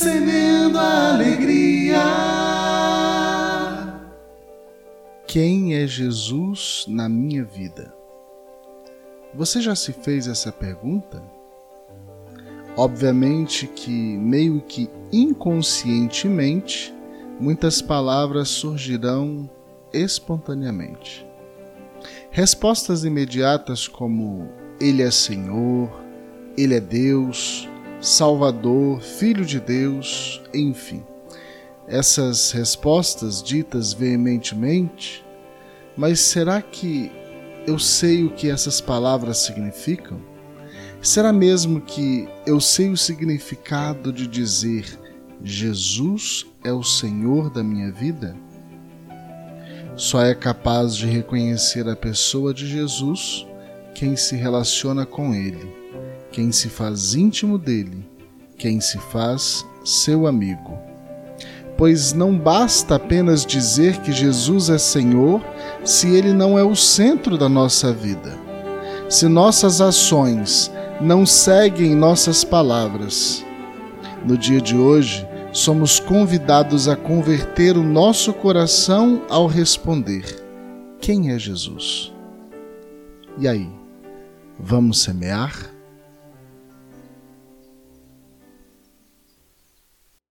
Semendo alegria. Quem é Jesus na minha vida? Você já se fez essa pergunta? Obviamente que, meio que inconscientemente, muitas palavras surgirão espontaneamente. Respostas imediatas como Ele é Senhor, Ele é Deus, Salvador, Filho de Deus, enfim. Essas respostas ditas veementemente, mas será que eu sei o que essas palavras significam? Será mesmo que eu sei o significado de dizer Jesus é o Senhor da minha vida? Só é capaz de reconhecer a pessoa de Jesus quem se relaciona com Ele, quem se faz íntimo dele, quem se faz seu amigo. Pois não basta apenas dizer que Jesus é Senhor se Ele não é o centro da nossa vida. Se nossas ações não seguem nossas palavras. No dia de hoje, somos convidados a converter o nosso coração ao responder: Quem é Jesus? E aí, vamos semear?